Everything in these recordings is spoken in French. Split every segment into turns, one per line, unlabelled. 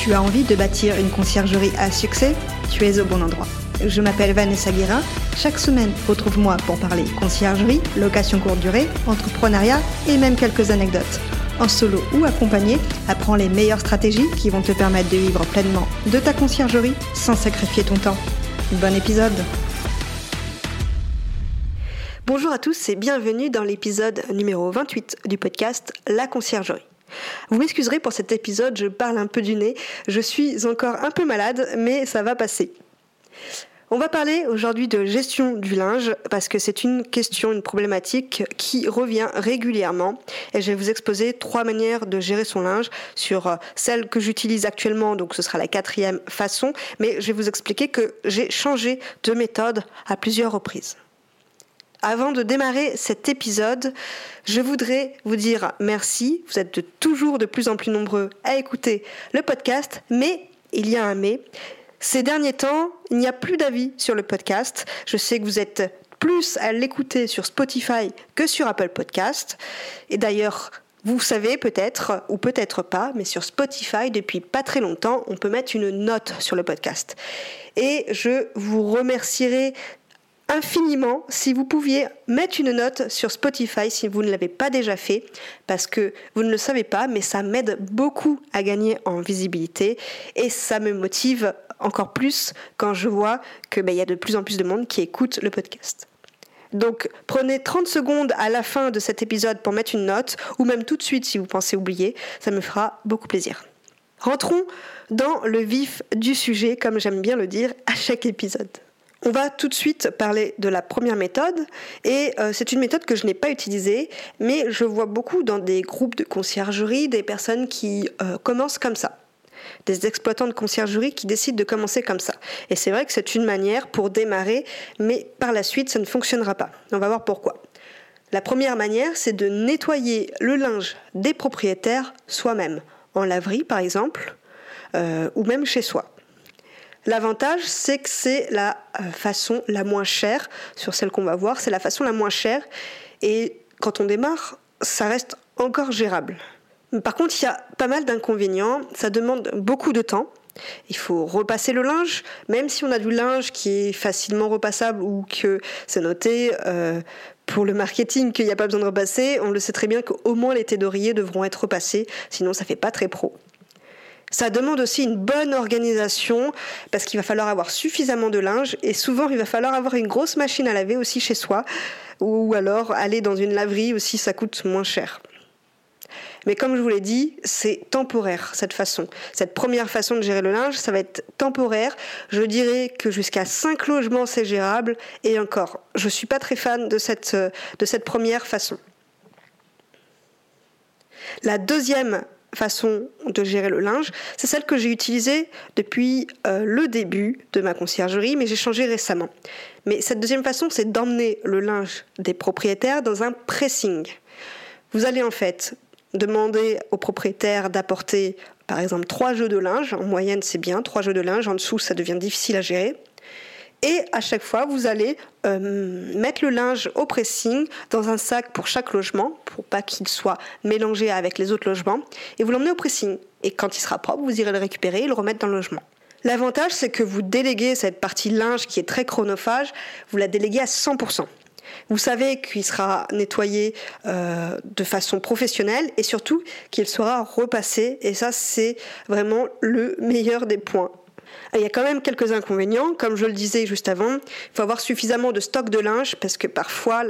Tu as envie de bâtir une conciergerie à succès Tu es au bon endroit. Je m'appelle Vanessa Guérin. Chaque semaine, retrouve-moi pour parler conciergerie, location courte durée, entrepreneuriat et même quelques anecdotes. En solo ou accompagné, apprends les meilleures stratégies qui vont te permettre de vivre pleinement de ta conciergerie sans sacrifier ton temps. Bon épisode Bonjour à tous et bienvenue dans l'épisode numéro 28 du podcast La conciergerie. Vous m'excuserez pour cet épisode, je parle un peu du nez. Je suis encore un peu malade, mais ça va passer. On va parler aujourd'hui de gestion du linge parce que c'est une question, une problématique qui revient régulièrement et je vais vous exposer trois manières de gérer son linge sur euh, celle que j'utilise actuellement, donc ce sera la quatrième façon, mais je vais vous expliquer que j'ai changé de méthode à plusieurs reprises. Avant de démarrer cet épisode, je voudrais vous dire merci. Vous êtes toujours de plus en plus nombreux à écouter le podcast, mais il y a un mais. Ces derniers temps, il n'y a plus d'avis sur le podcast. Je sais que vous êtes plus à l'écouter sur Spotify que sur Apple Podcast. Et d'ailleurs, vous savez peut-être, ou peut-être pas, mais sur Spotify, depuis pas très longtemps, on peut mettre une note sur le podcast. Et je vous remercierai infiniment si vous pouviez mettre une note sur Spotify si vous ne l'avez pas déjà fait, parce que vous ne le savez pas, mais ça m'aide beaucoup à gagner en visibilité et ça me motive encore plus quand je vois qu'il ben, y a de plus en plus de monde qui écoute le podcast. Donc prenez 30 secondes à la fin de cet épisode pour mettre une note, ou même tout de suite si vous pensez oublier, ça me fera beaucoup plaisir. Rentrons dans le vif du sujet, comme j'aime bien le dire à chaque épisode. On va tout de suite parler de la première méthode et euh, c'est une méthode que je n'ai pas utilisée mais je vois beaucoup dans des groupes de conciergerie des personnes qui euh, commencent comme ça. Des exploitants de conciergerie qui décident de commencer comme ça. Et c'est vrai que c'est une manière pour démarrer mais par la suite ça ne fonctionnera pas. On va voir pourquoi. La première manière c'est de nettoyer le linge des propriétaires soi-même, en laverie par exemple, euh, ou même chez soi. L'avantage, c'est que c'est la euh, façon la moins chère sur celle qu'on va voir. C'est la façon la moins chère. Et quand on démarre, ça reste encore gérable. Par contre, il y a pas mal d'inconvénients. Ça demande beaucoup de temps. Il faut repasser le linge, même si on a du linge qui est facilement repassable ou que c'est noté euh, pour le marketing qu'il n'y a pas besoin de repasser. On le sait très bien qu'au moins les têtes d'oreiller devront être repassés, sinon ça fait pas très pro. Ça demande aussi une bonne organisation parce qu'il va falloir avoir suffisamment de linge et souvent il va falloir avoir une grosse machine à laver aussi chez soi ou alors aller dans une laverie aussi ça coûte moins cher. Mais comme je vous l'ai dit, c'est temporaire cette façon. Cette première façon de gérer le linge, ça va être temporaire. Je dirais que jusqu'à 5 logements c'est gérable et encore, je suis pas très fan de cette, de cette première façon. La deuxième façon de gérer le linge, c'est celle que j'ai utilisée depuis euh, le début de ma conciergerie, mais j'ai changé récemment. Mais cette deuxième façon, c'est d'emmener le linge des propriétaires dans un pressing. Vous allez en fait demander aux propriétaires d'apporter par exemple trois jeux de linge, en moyenne c'est bien, trois jeux de linge, en dessous ça devient difficile à gérer. Et à chaque fois, vous allez euh, mettre le linge au pressing dans un sac pour chaque logement, pour pas qu'il soit mélangé avec les autres logements, et vous l'emmenez au pressing. Et quand il sera propre, vous irez le récupérer et le remettre dans le logement. L'avantage, c'est que vous déléguez cette partie linge qui est très chronophage, vous la déléguez à 100%. Vous savez qu'il sera nettoyé euh, de façon professionnelle et surtout qu'il sera repassé. Et ça, c'est vraiment le meilleur des points. Il y a quand même quelques inconvénients. Comme je le disais juste avant, il faut avoir suffisamment de stock de linge parce que parfois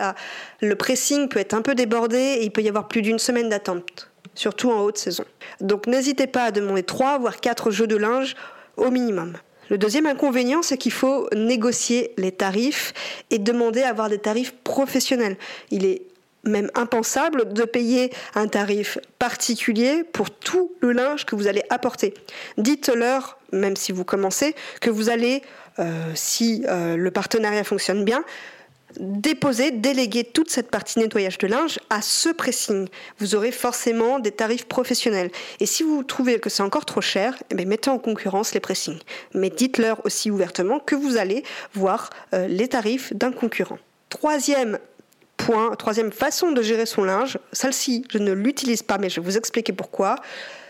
le pressing peut être un peu débordé et il peut y avoir plus d'une semaine d'attente, surtout en haute saison. Donc n'hésitez pas à demander 3 voire 4 jeux de linge au minimum. Le deuxième inconvénient, c'est qu'il faut négocier les tarifs et demander à avoir des tarifs professionnels. Il est même impensable de payer un tarif particulier pour tout le linge que vous allez apporter. Dites-leur, même si vous commencez, que vous allez, euh, si euh, le partenariat fonctionne bien, déposer, déléguer toute cette partie nettoyage de linge à ce pressing. Vous aurez forcément des tarifs professionnels. Et si vous trouvez que c'est encore trop cher, eh mettez en concurrence les pressings. Mais dites-leur aussi ouvertement que vous allez voir euh, les tarifs d'un concurrent. Troisième troisième façon de gérer son linge, celle-ci, je ne l'utilise pas, mais je vais vous expliquer pourquoi,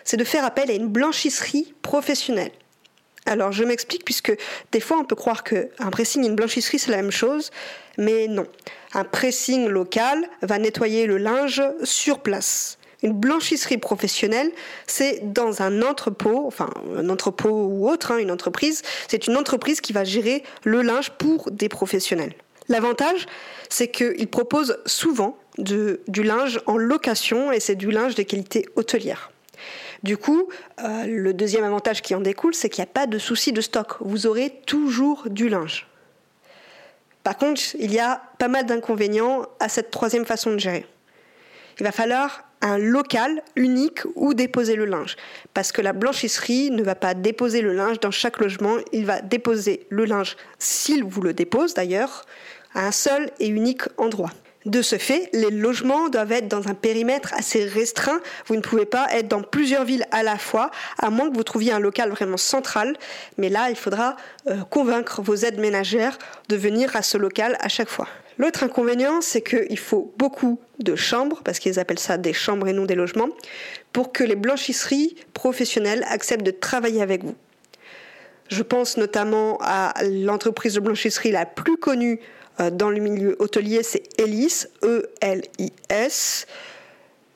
c'est de faire appel à une blanchisserie professionnelle. Alors je m'explique puisque des fois on peut croire qu'un pressing et une blanchisserie c'est la même chose, mais non. Un pressing local va nettoyer le linge sur place. Une blanchisserie professionnelle, c'est dans un entrepôt, enfin un entrepôt ou autre, hein, une entreprise, c'est une entreprise qui va gérer le linge pour des professionnels. L'avantage, c'est qu'ils proposent souvent du linge en location et c'est du linge de qualité hôtelière. Du coup, euh, le deuxième avantage qui en découle, c'est qu'il n'y a pas de souci de stock. Vous aurez toujours du linge. Par contre, il y a pas mal d'inconvénients à cette troisième façon de gérer. Il va falloir un local unique où déposer le linge. Parce que la blanchisserie ne va pas déposer le linge dans chaque logement, il va déposer le linge, s'il vous le dépose d'ailleurs, à un seul et unique endroit. De ce fait, les logements doivent être dans un périmètre assez restreint. Vous ne pouvez pas être dans plusieurs villes à la fois, à moins que vous trouviez un local vraiment central. Mais là, il faudra euh, convaincre vos aides ménagères de venir à ce local à chaque fois. L'autre inconvénient, c'est qu'il faut beaucoup de chambres, parce qu'ils appellent ça des chambres et non des logements, pour que les blanchisseries professionnelles acceptent de travailler avec vous. Je pense notamment à l'entreprise de blanchisserie la plus connue dans le milieu hôtelier, c'est Elis, E-L-I-S.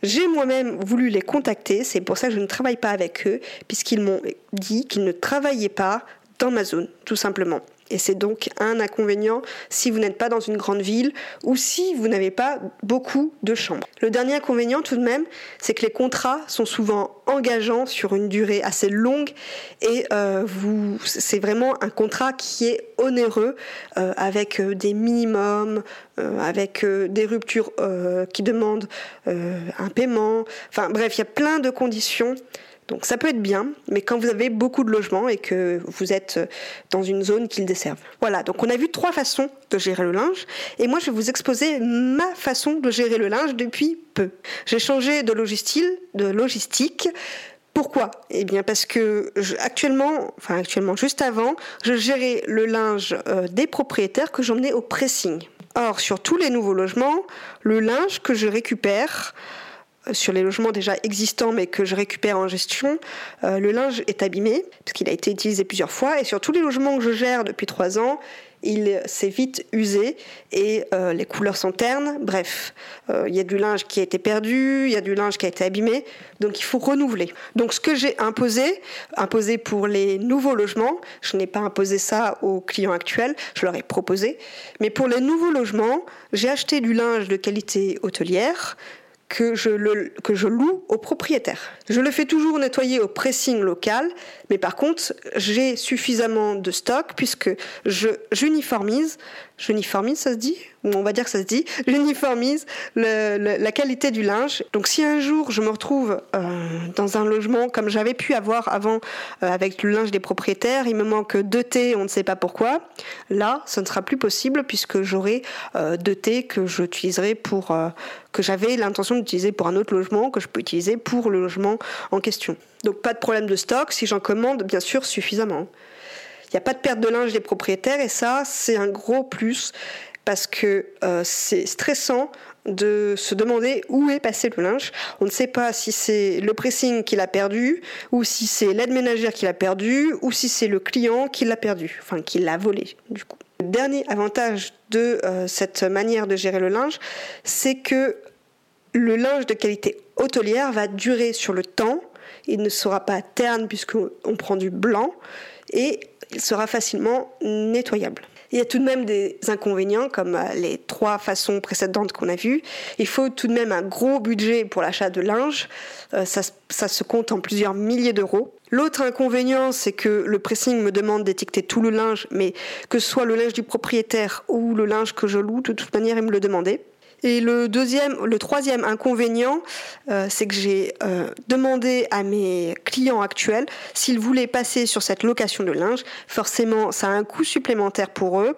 J'ai moi-même voulu les contacter, c'est pour ça que je ne travaille pas avec eux, puisqu'ils m'ont dit qu'ils ne travaillaient pas dans ma zone, tout simplement. Et c'est donc un inconvénient si vous n'êtes pas dans une grande ville ou si vous n'avez pas beaucoup de chambres. Le dernier inconvénient tout de même, c'est que les contrats sont souvent engageants sur une durée assez longue et euh, vous, c'est vraiment un contrat qui est onéreux euh, avec euh, des minimums, avec des ruptures qui demandent un paiement. Enfin bref, il y a plein de conditions donc ça peut être bien, mais quand vous avez beaucoup de logements et que vous êtes dans une zone qu'ils desservent. Voilà, donc on a vu trois façons de gérer le linge, et moi je vais vous exposer ma façon de gérer le linge depuis peu. J'ai changé de logistique, de logistique pourquoi? Eh bien parce que actuellement, enfin actuellement juste avant, je gérais le linge euh, des propriétaires que j'emmenais au pressing. Or sur tous les nouveaux logements, le linge que je récupère sur les logements déjà existants mais que je récupère en gestion, euh, le linge est abîmé parce qu'il a été utilisé plusieurs fois et sur tous les logements que je gère depuis trois ans, il s'est vite usé et euh, les couleurs sont ternes. Bref, euh, il y a du linge qui a été perdu, il y a du linge qui a été abîmé, donc il faut renouveler. Donc ce que j'ai imposé, imposé pour les nouveaux logements, je n'ai pas imposé ça aux clients actuels, je leur ai proposé, mais pour les nouveaux logements, j'ai acheté du linge de qualité hôtelière, que je, le, que je loue au propriétaire. Je le fais toujours nettoyer au pressing local, mais par contre, j'ai suffisamment de stock puisque je j'uniformise, j'uniformise, ça se dit? On va dire que ça se dit, j'uniformise la qualité du linge. Donc si un jour je me retrouve euh, dans un logement comme j'avais pu avoir avant euh, avec le linge des propriétaires, il me manque deux thés, on ne sait pas pourquoi, là, ce ne sera plus possible puisque j'aurai euh, deux thés que j'utiliserai pour que j'avais l'intention d'utiliser pour un autre logement que je peux utiliser pour le logement en question. Donc pas de problème de stock si j'en commande bien sûr suffisamment. Il n'y a pas de perte de linge des propriétaires et ça c'est un gros plus parce que euh, c'est stressant de se demander où est passé le linge. On ne sait pas si c'est le pressing qui l'a perdu, ou si c'est l'aide ménagère qui l'a perdu, ou si c'est le client qui l'a perdu, enfin qui l'a volé du coup. Le dernier avantage de euh, cette manière de gérer le linge, c'est que le linge de qualité hôtelière va durer sur le temps, il ne sera pas terne puisqu'on prend du blanc, et il sera facilement nettoyable. Il y a tout de même des inconvénients, comme euh, les trois façons précédentes qu'on a vues. Il faut tout de même un gros budget pour l'achat de linge. Euh, ça, ça se compte en plusieurs milliers d'euros. L'autre inconvénient, c'est que le pressing me demande d'étiqueter tout le linge, mais que ce soit le linge du propriétaire ou le linge que je loue, de toute manière, il me le demandait. Et le deuxième, le troisième inconvénient, euh, c'est que j'ai euh, demandé à mes clients actuels s'ils voulaient passer sur cette location de linge. Forcément, ça a un coût supplémentaire pour eux,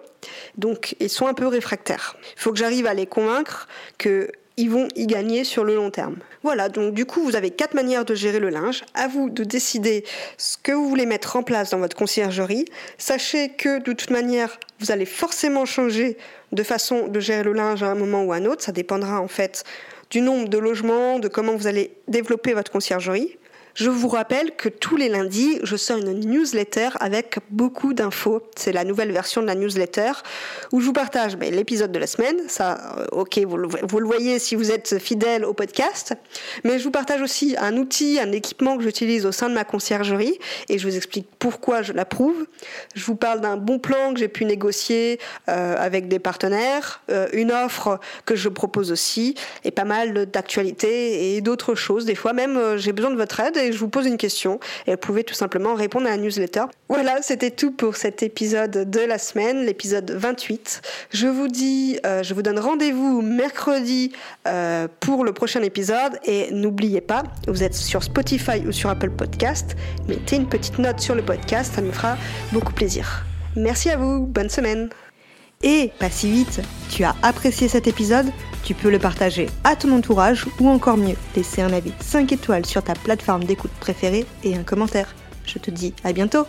donc ils sont un peu réfractaires. Il faut que j'arrive à les convaincre que ils vont y gagner sur le long terme. Voilà, donc du coup, vous avez quatre manières de gérer le linge. À vous de décider ce que vous voulez mettre en place dans votre conciergerie. Sachez que de toute manière, vous allez forcément changer de façon de gérer le linge à un moment ou à un autre. Ça dépendra en fait du nombre de logements, de comment vous allez développer votre conciergerie. Je vous rappelle que tous les lundis, je sors une newsletter avec beaucoup d'infos. C'est la nouvelle version de la newsletter où je vous partage ben, l'épisode de la semaine. Ça, euh, ok, vous le, voyez si vous êtes fidèle au podcast. Mais je vous partage aussi un outil, un équipement que j'utilise au sein de ma conciergerie et je vous explique pourquoi je l'approuve. Je vous parle d'un bon plan que j'ai pu négocier euh, avec des partenaires, euh, une offre que je propose aussi et pas mal d'actualités et d'autres choses. Des fois même, j'ai besoin de votre aide je vous pose une question et vous pouvez tout simplement répondre à la newsletter. Voilà, c'était tout pour cet épisode de la semaine, l'épisode 28. Je vous dis, euh, je vous donne rendez-vous mercredi euh, pour le prochain épisode et n'oubliez pas, vous êtes sur Spotify ou sur Apple Podcast, mettez une petite note sur le podcast, ça me fera beaucoup plaisir. Merci à vous, bonne semaine. Et pas si vite, tu as apprécié cet épisode tu peux le partager à ton entourage ou encore mieux, laisser un avis 5 étoiles sur ta plateforme d'écoute préférée et un commentaire. Je te dis à bientôt